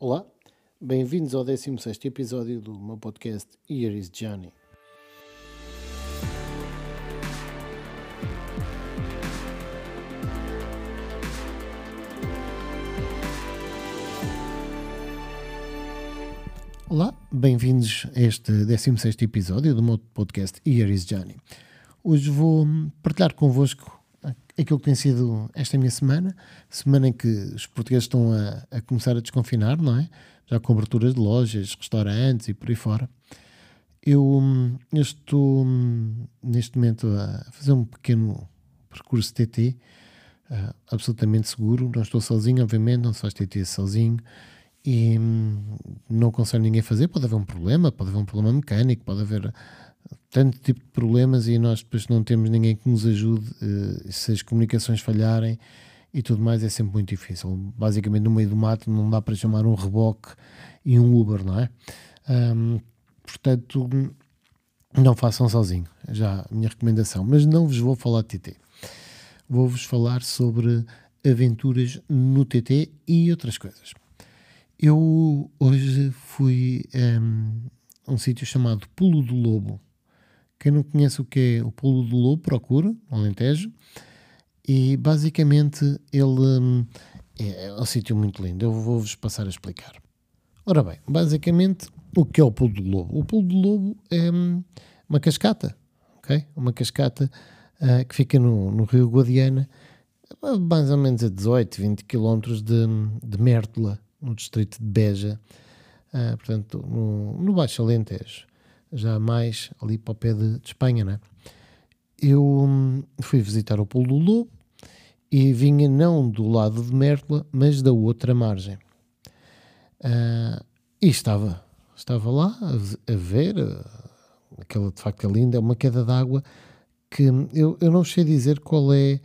Olá, bem-vindos ao 16 episódio do meu podcast Here is Johnny. Olá, bem-vindos a este 16 episódio do meu podcast Here is Johnny. Hoje vou partilhar convosco aquilo que tem sido esta minha semana, semana em que os portugueses estão a, a começar a desconfinar, não é? Já com aberturas de lojas, restaurantes e por aí fora. Eu, eu estou neste momento a fazer um pequeno percurso TT, uh, eh, absolutamente seguro. Não estou sozinho, obviamente, não se faz TT sozinho e hum, não aconselho ninguém a fazer. Pode haver um problema, pode haver um problema mecânico, pode haver tanto tipo de problemas e nós depois não temos ninguém que nos ajude uh, se as comunicações falharem e tudo mais é sempre muito difícil. Basicamente no meio do mato não dá para chamar um reboque e um Uber, não é? Um, portanto, não façam sozinho, já a minha recomendação. Mas não vos vou falar de TT. Vou-vos falar sobre aventuras no TT e outras coisas. Eu hoje fui um, a um sítio chamado Pulo do Lobo quem não conhece o que é o Pulo do Lobo, procura, Alentejo. E basicamente ele hum, é, é um sítio muito lindo. Eu vou-vos passar a explicar. Ora bem, basicamente o que é o Pulo do Lobo? O Pulo do Lobo é hum, uma cascata, ok? Uma cascata uh, que fica no, no Rio Guadiana, mais ou menos a 18, 20 km de, de Mértola, no distrito de Beja, uh, portanto, no, no Baixo Alentejo já mais ali para o pé de, de Espanha, né? Eu hum, fui visitar o Pulo do Lobo e vinha não do lado de Mértola, mas da outra margem. Uh, e estava, estava lá a, a ver, uh, aquela de facto é linda, é uma queda d'água que eu, eu não sei dizer qual é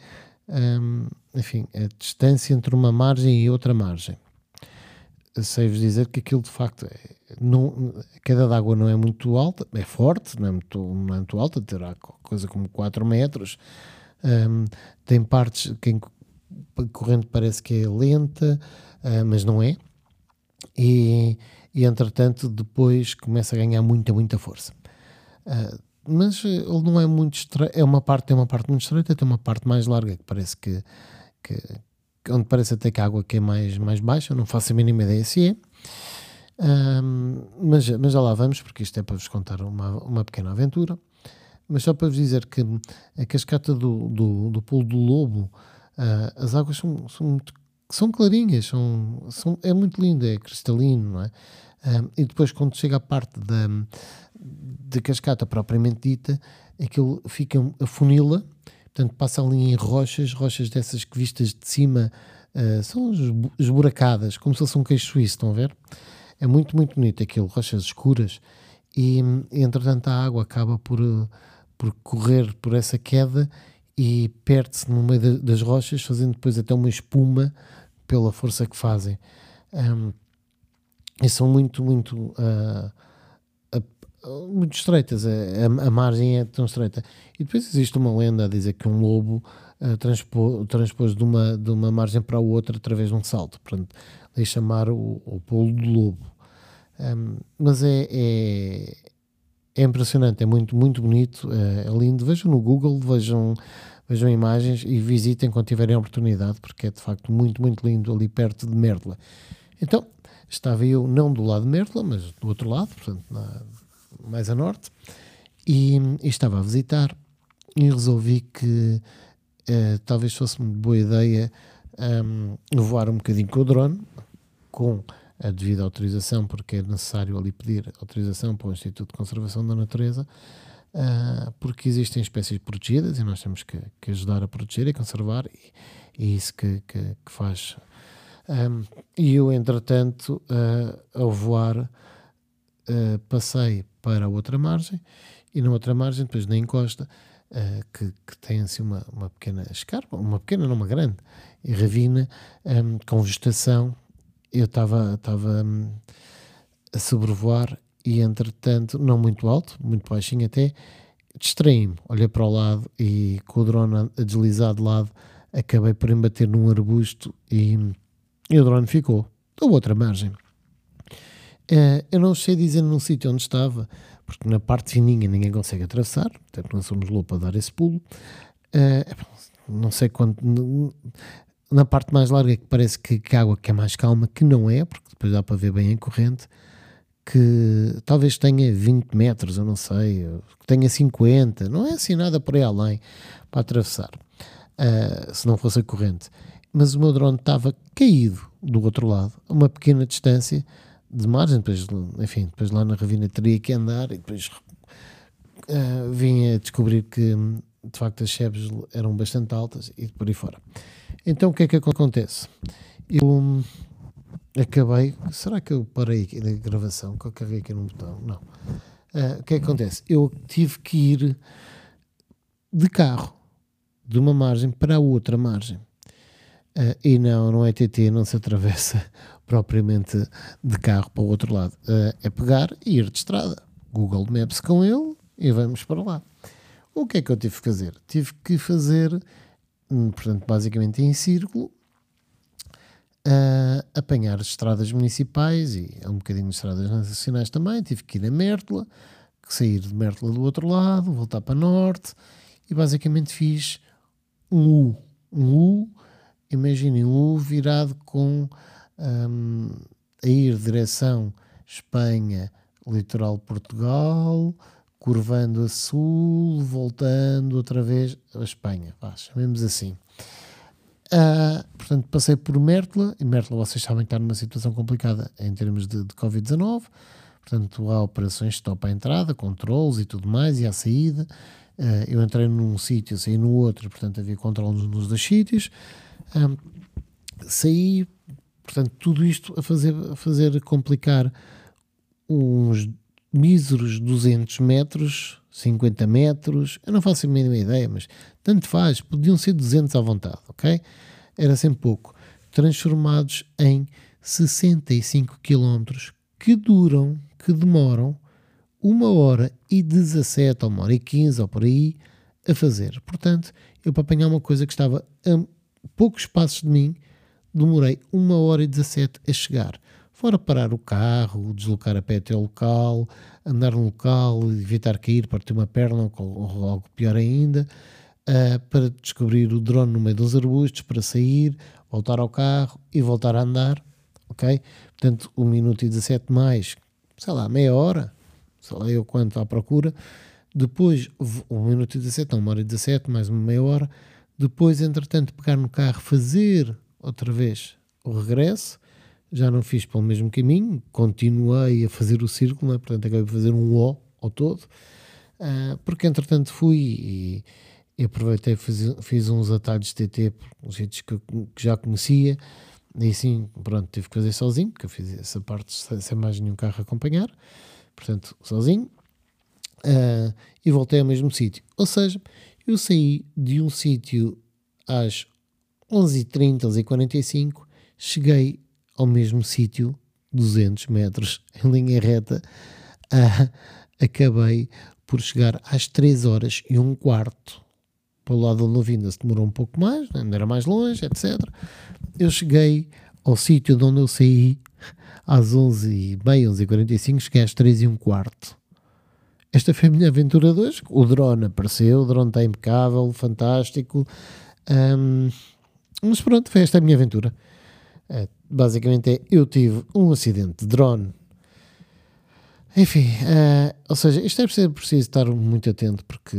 um, enfim, a distância entre uma margem e outra margem sei-vos dizer que aquilo de facto é, não, a queda d'água não é muito alta, é forte, não é muito, não é muito alta, terá coisa como 4 metros. Um, tem partes que a corrente parece que é lenta, uh, mas não é. E, e entretanto, depois começa a ganhar muita, muita força. Uh, mas ele não é muito estreito, é uma parte, tem uma parte muito estreita, tem uma parte mais larga que parece que, que onde parece até que a água que é mais, mais baixa, não faço a mínima ideia se é. Um, mas, mas já lá vamos, porque isto é para vos contar uma, uma pequena aventura. Mas só para vos dizer que a cascata do, do, do Pulo do Lobo, uh, as águas são, são, muito, são clarinhas, são, são, é muito lindo, é cristalino, não é? Um, e depois, quando chega à parte da, da cascata propriamente dita, aquilo fica a funila portanto passa ali em rochas, rochas dessas que vistas de cima uh, são esburacadas, como se fosse um queixo suíço, estão a ver? É muito, muito bonito aquilo, rochas escuras, e, entretanto a água acaba por, por correr por essa queda e perde-se no meio das rochas, fazendo depois até uma espuma pela força que fazem. Um, e são muito, muito uh, muito estreitas, a, a, a, margem é tão estreita. E depois existe uma lenda a dizer que um lobo uh, transpô, transpôs de uma, de uma margem para a outra através de um salto, portanto, daí chamar o, o polo do lobo. Um, mas é, é, é, impressionante, é muito, muito bonito, é, é, lindo. Vejam no Google, vejam, vejam imagens e visitem quando tiverem oportunidade, porque é de facto muito, muito lindo ali perto de Mértola. Então, estava eu não do lado de Mértola, mas do outro lado, portanto, na, mais a norte, e, e estava a visitar e resolvi que uh, talvez fosse uma boa ideia um, voar um bocadinho com o drone, com a devida autorização, porque é necessário ali pedir autorização para o Instituto de Conservação da Natureza, uh, porque existem espécies protegidas e nós temos que, que ajudar a proteger e conservar, e, e isso que, que, que faz. Um, e eu, entretanto, uh, ao voar, passei para a outra margem e na outra margem, depois na encosta, uh, que, que, tem assim uma, uma pequena escarpa, uma pequena, não uma grande, ravina, um, ehm, com vegetação. Eu estava um, a sobrevoar e, entretanto, não muito alto, muito baixinho até, distraí-me, olhei para o lado e com o drone a deslizar de lado, acabei por embater num arbusto e, e o drone ficou da outra margem. Uh, eu não sei dizer num sítio onde estava, porque na parte fininha ninguém consegue atravessar, portanto não somos loucos para dar esse pulo. Uh, não sei quanto. Na parte mais larga, que parece que, a água que é mais calma, que não é, porque depois dá para ver bem em corrente, que talvez tenha 20 metros, eu não sei, que tenha 50, não é assim nada por aí além para atravessar, uh, se não fosse a corrente. Mas o meu drone estava caído do outro lado, a uma pequena distância de margem, depois, enfim, depois lá na ravina teria que andar e depois uh, vim a descobrir que de facto as chebes eram bastante altas e por aí fora. Então o que é que acontece? Eu acabei. Será que eu parei aqui na gravação? Que eu carreguei aqui num botão? Não. Uh, o que é que acontece? Eu tive que ir de carro de uma margem para a outra margem. Uh, e não, não é TT, não se atravessa propriamente de carro para o outro lado. Uh, é pegar e ir de estrada. Google Maps com ele e vamos para lá. O que é que eu tive que fazer? Tive que fazer, hum, portanto, basicamente em círculo, uh, apanhar estradas municipais e um bocadinho de estradas nacionais também. Tive que ir a Mértola, sair de Mértola do outro lado, voltar para norte e basicamente fiz um U. Um U, imaginem um U virado com um, a ir direção Espanha, litoral Portugal, curvando a sul, voltando outra vez a Espanha, vá, chamemos assim. Uh, portanto, passei por Mértola, e Mértola vocês sabem que está numa situação complicada em termos de, de Covid-19, portanto há operações stop à entrada, controles e tudo mais, e à saída. Uh, eu entrei num sítio, saí no outro, portanto havia controles nos dois sítios. Uh, saí, portanto, tudo isto a fazer, a fazer complicar uns míseros 200 metros, 50 metros, eu não faço a mínima ideia, mas tanto faz, podiam ser 200 à vontade, ok? Era sempre pouco. Transformados em 65 quilómetros que duram, que demoram uma hora e 17 ou uma hora e 15 ou por aí a fazer. Portanto, eu para apanhar uma coisa que estava a poucos passos de mim, demorei uma hora e 17 a chegar. Fora parar o carro, deslocar a pé até o local, andar no local, evitar cair, partir uma perna ou algo pior ainda, uh, para descobrir o drone no meio dos arbustos, para sair, voltar ao carro e voltar a andar, ok? Portanto, 1 minuto e 17 mais, sei lá, meia hora, sei lá eu quanto à procura, depois 1 minuto e 17, não, 1 hora e 17, mais uma meia hora, depois, entretanto, pegar no carro, fazer outra vez o regresso, já não fiz pelo mesmo caminho, continuei a fazer o círculo, né? portanto acabei por fazer um O ao todo, uh, porque entretanto fui e, e aproveitei, fiz, fiz uns atalhos de TT, uns sítios que, que, já conhecia, e assim, pronto, tive que fazer sozinho, porque eu fiz essa parte sem, sem mais nenhum carro acompanhar, portanto, sozinho, uh, e voltei ao mesmo sítio. Ou seja, eu saí de um sítio às 11h30, 11h45, cheguei ao mesmo sítio, 200 metros em linha reta, uh, acabei por chegar às 3 horas e um quarto. Para o lado eu vim, se demorou um pouco mais, né, ainda era mais longe, etc. Eu cheguei ao sítio de onde eu saí às 11h30, 11h45, cheguei às 3 e um quarto. Esta foi a minha aventura de hoje. O drone apareceu, o drone está impecável, fantástico. Um, mas pronto, foi esta a minha aventura. É, basicamente é, eu tive um acidente de drone. Enfim, uh, ou seja, isto é preciso, preciso estar muito atento porque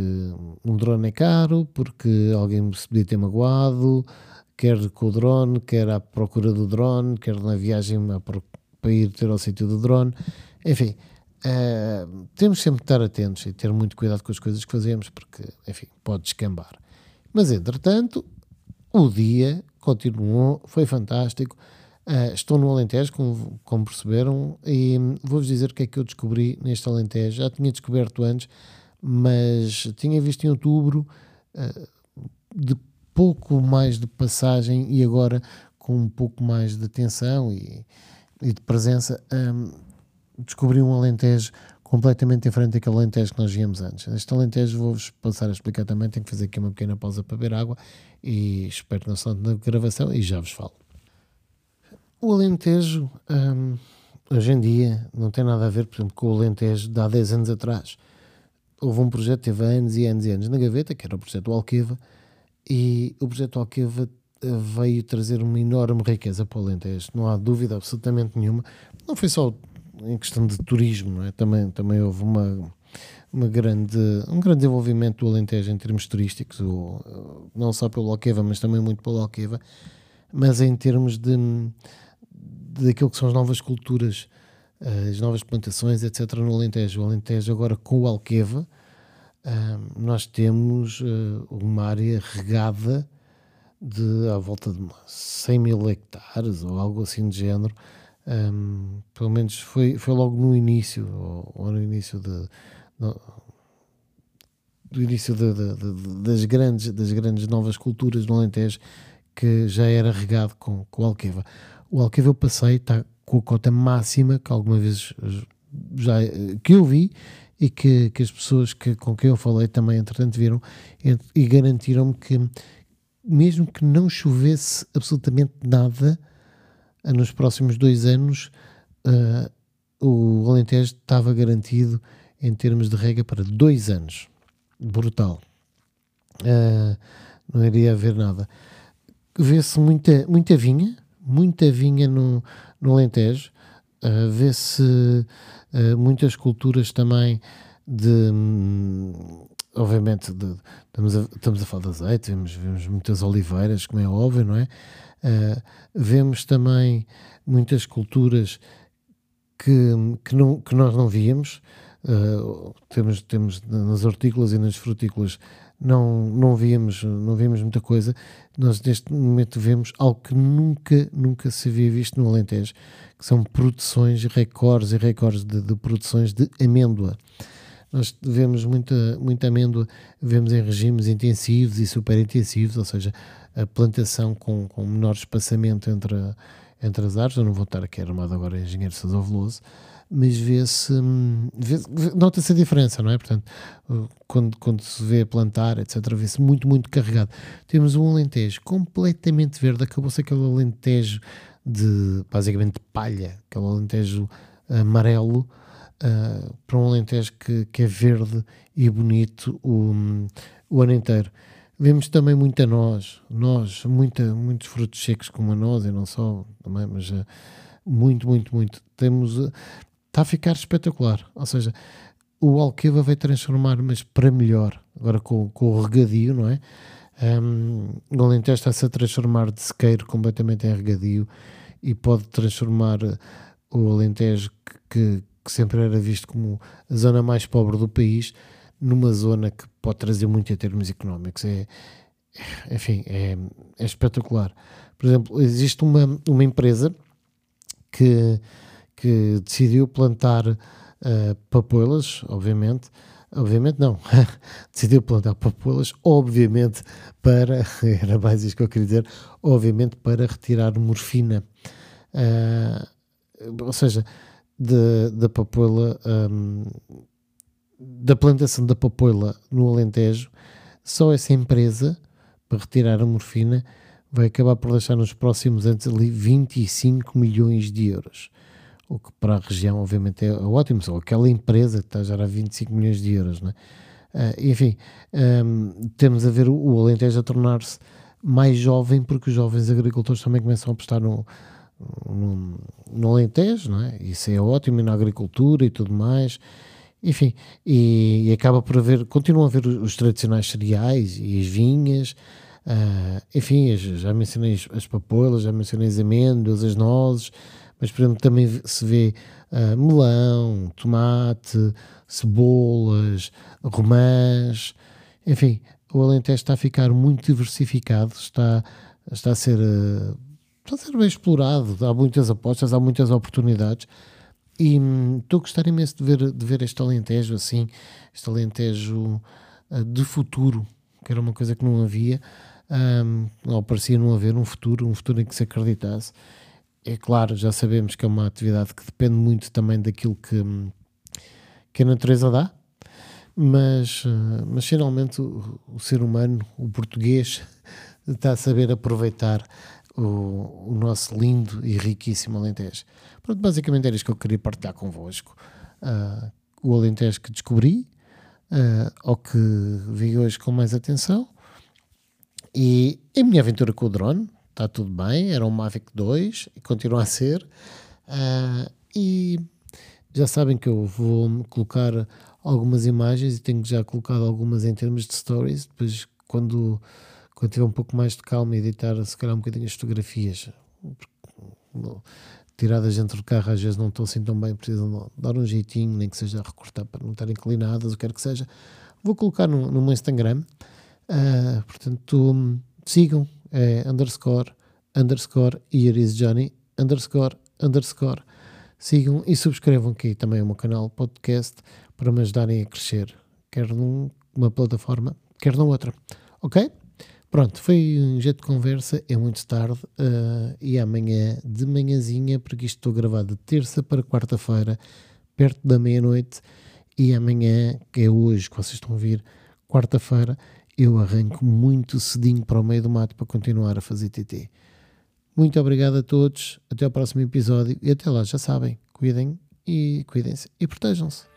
um drone é caro, porque alguém se podia ter magoado, quer com o drone, quer à procura do drone, quer na viagem para ir ter ao sítio do drone. Enfim, uh, temos sempre que estar atentos e ter muito cuidado com as coisas que fazemos porque, enfim, pode descambar. Mas, entretanto, o dia continuou, foi fantástico. Uh, estou no Alentejo, como, como perceberam, e vou-vos dizer o que é que eu descobri neste Alentejo. Já tinha descoberto antes, mas tinha visto em outubro uh, de pouco mais de passagem e agora com um pouco mais de atenção e, e de presença, um, descobri um Alentejo completamente diferente daquele Alentejo que nós víamos antes. Este Alentejo vou-vos passar a explicar também, tenho que fazer aqui uma pequena pausa para beber água e espero que não se na gravação e já vos falo. O Alentejo, um, hoje em dia não tem nada a ver, por exemplo, com o Alentejo de há 10 anos atrás. Houve um projeto que teve anos e anos e anos na gaveta, que era o projeto Alqueva, e o projeto Alqueva eh, veio trazer uma enorme riqueza para o Alentejo, não há dúvida absolutamente nenhuma. Não foi só em questão de turismo, é? também, também houve uma, uma grande, um grande desenvolvimento do Alentejo em termos turísticos, não só pelo Alqueva, mas também muito pelo Alqueva, mas em termos de, de aquilo que são as novas culturas, eh, as novas plantações, etc. no Alentejo. O Alentejo agora com o Alqueva, eh, nós temos uma área regada de à volta de 100 mil hectares ou algo assim de género. Um, pelo menos foi, foi logo no início, ou, ou no início de, no, do início de, de, de, das, grandes, das grandes novas culturas no Alentejo que já era regado com, com o Alqueva. O Alqueva eu passei, está com a cota máxima que alguma vez já que eu vi e que, que as pessoas que, com quem eu falei também entretanto viram e, e garantiram-me que mesmo que não chovesse absolutamente nada nos próximos dois anos, uh, o Alentejo estava garantido em termos de rega para dois anos. Brutal. Uh, não iria haver nada. Vê-se muita, muita vinha, muita vinha no, no Alentejo. Uh, Vê-se muitas culturas também de. Hum, obviamente, de, estamos, a, estamos a falar de azeite, vemos, vemos muitas oliveiras, como é óbvio, não é? Uh, vemos também muitas culturas que, que, não, que nós não víamos. Uh, temos, temos nas hortícolas e nas frutícolas não, não, víamos, não víamos muita coisa. Nós neste momento vemos algo que nunca, nunca se havia visto no Alentejo, que são produções, recordes e recordes de, de produções de amêndoa. Nós vemos muita, muita amêndoa, vemos em regimes intensivos e super intensivos, ou seja, a plantação com, com menor espaçamento entre, entre as árvores. Eu não vou estar aqui armado agora engenheiro Sousa Veloso, mas vê-se, vê, nota-se a diferença, não é? Portanto, quando, quando se vê plantar, etc., vê-se muito, muito carregado. Temos um alentejo completamente verde, acabou-se aquele alentejo de, basicamente, palha, aquele alentejo amarelo, uh, para um Alentejo que, que é verde e bonito o, o ano inteiro. Vemos também muita noz, nós, muita, muitos frutos secos como a noz, e não só, também, mas uh, muito, muito, muito. Temos, uh, está a ficar espetacular. Ou seja, o Alqueva vai transformar, mas para melhor, agora com, com o regadio, não é? Um, o Alentejo está-se a transformar de sequeiro completamente em regadio e pode transformar o Alentejo que, que, que sempre era visto como a zona mais pobre do país, numa zona que pode trazer muito em termos económicos. É, enfim, é, é espetacular. Por exemplo, existe uma, uma empresa que, que decidiu plantar uh, papoilas, obviamente, obviamente não, decidiu plantar papoilas, obviamente para, era mais isso que eu queria dizer, obviamente para retirar morfina. Uh, ou seja, da papoila, um, da plantação da papoila no Alentejo, só essa empresa, para retirar a morfina, vai acabar por deixar nos próximos anos ali 25 milhões de euros. O que para a região, obviamente, é ótimo. Só aquela empresa que está a gerar 25 milhões de euros, né? Uh, enfim, um, temos a ver o, Alentejo a tornar-se mais jovem, porque os jovens agricultores também começam a apostar no, no, no Alentejo, não é? Isso é ótimo, e na agricultura e tudo mais. Enfim, e, e acaba por haver, continuam a haver os, tradicionais cereais e as vinhas, uh, enfim, já mencionei as, as já mencionei as amêndoas, as nozes, mas por exemplo também se vê uh, melão, tomate, cebolas, romãs, enfim, o Alentejo está a ficar muito diversificado, está, está a ser uh, está a ser bem explorado, há muitas apostas, há muitas oportunidades e hum, estou a gostar imenso de ver, de ver este Alentejo assim, este Alentejo uh, de futuro, que era uma coisa que não havia, um, ou parecia não haver um futuro, um futuro em que se acreditasse. É claro, já sabemos que é uma atividade que depende muito também daquilo que, hum, que a natureza dá, mas, uh, mas finalmente o, o ser humano, o português, está a saber aproveitar o, o, nosso lindo e riquíssimo Alentejo. Pronto, basicamente era isto que eu queria partilhar convosco. Uh, o Alentejo que descobri, uh, ou que vi hoje com mais atenção, e a minha aventura com o drone, está tudo bem, era um Mavic 2 e continua a ser. Uh, e já sabem que eu vou colocar algumas imagens e tenho já colocado algumas em termos de stories. Depois, quando, quando tiver um pouco mais de calma, editar se calhar um bocadinho as fotografias tiradas dentro do carro, às vezes não estão assim tão bem, precisam dar um jeitinho, nem que seja recortar para não estar inclinadas, o que quer que seja. Vou colocar no, no meu Instagram. Uh, portanto, sigam, é underscore, underscore, here is Johnny, underscore, underscore sigam e subscrevam aqui também o meu canal podcast para me ajudarem a crescer, quer numa plataforma, quer na outra. Ok? Pronto, foi um jeito de conversa, é muito tarde uh, e amanhã de manhãzinha, porque isto estou gravado de terça para quarta-feira, perto da meia-noite, e amanhã, que é hoje que vocês estão a ouvir, quarta-feira, eu arranco muito cedinho para o meio do mato para continuar a fazer TT. Muito obrigado a todos, até ao próximo episódio e até lá, já sabem, cuidem e cuidem-se e protejam-se.